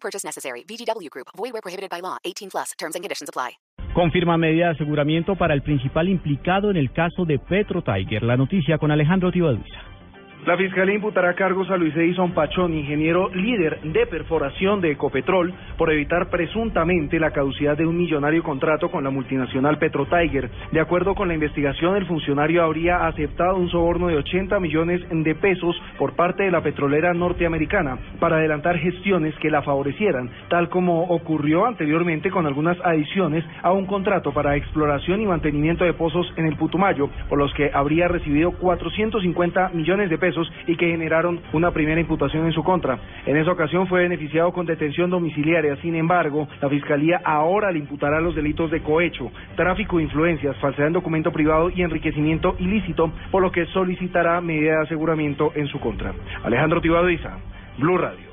Purchase necessary. VGW Group. Void where prohibited by law. 18 plus. Terms and conditions apply. Confirma medida de aseguramiento para el principal implicado en el caso de Petro Tiger. La noticia con Alejandro Tibaduiza. La Fiscalía imputará cargos a Luis Edison Pachón, ingeniero líder de perforación de Ecopetrol, por evitar presuntamente la caducidad de un millonario contrato con la multinacional Petro Tiger. De acuerdo con la investigación, el funcionario habría aceptado un soborno de 80 millones de pesos por parte de la petrolera norteamericana para adelantar gestiones que la favorecieran, tal como ocurrió anteriormente con algunas adiciones a un contrato para exploración y mantenimiento de pozos en el Putumayo, por los que habría recibido 450 millones de pesos y que generaron una primera imputación en su contra. En esa ocasión fue beneficiado con detención domiciliaria. Sin embargo, la Fiscalía ahora le imputará los delitos de cohecho, tráfico de influencias, falsedad en documento privado y enriquecimiento ilícito, por lo que solicitará medida de aseguramiento en su contra. Alejandro Tibaduiza, Blue Radio.